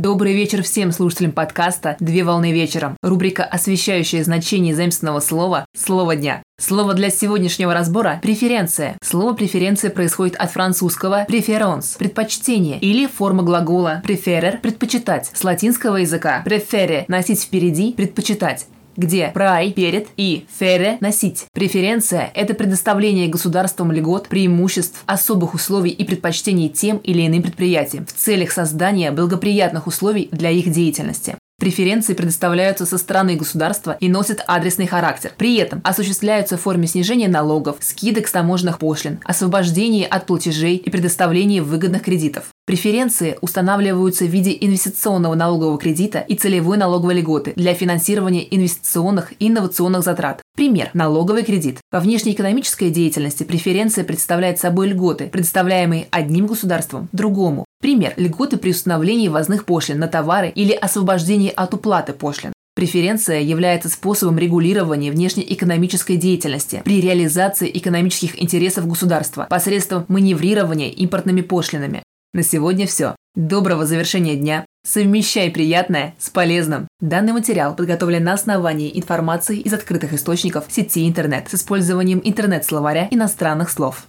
Добрый вечер всем слушателям подкаста «Две волны вечером». Рубрика, освещающая значение заместного слова «Слово дня». Слово для сегодняшнего разбора – преференция. Слово преференция происходит от французского preference – предпочтение или форма глагола preferer – предпочитать, с латинского языка prefere – носить впереди, предпочитать где прай – перед и фере – носить. Преференция – это предоставление государством льгот, преимуществ, особых условий и предпочтений тем или иным предприятиям в целях создания благоприятных условий для их деятельности. Преференции предоставляются со стороны государства и носят адресный характер. При этом осуществляются в форме снижения налогов, скидок с таможенных пошлин, освобождения от платежей и предоставления выгодных кредитов. Преференции устанавливаются в виде инвестиционного налогового кредита и целевой налоговой льготы для финансирования инвестиционных и инновационных затрат. Пример – налоговый кредит. Во внешнеэкономической деятельности преференция представляет собой льготы, предоставляемые одним государством другому. Пример – льготы при установлении ввозных пошлин на товары или освобождении от уплаты пошлин. Преференция является способом регулирования внешнеэкономической деятельности при реализации экономических интересов государства посредством маневрирования импортными пошлинами. На сегодня все. Доброго завершения дня. Совмещай приятное с полезным. Данный материал подготовлен на основании информации из открытых источников сети интернет с использованием интернет-словаря иностранных слов.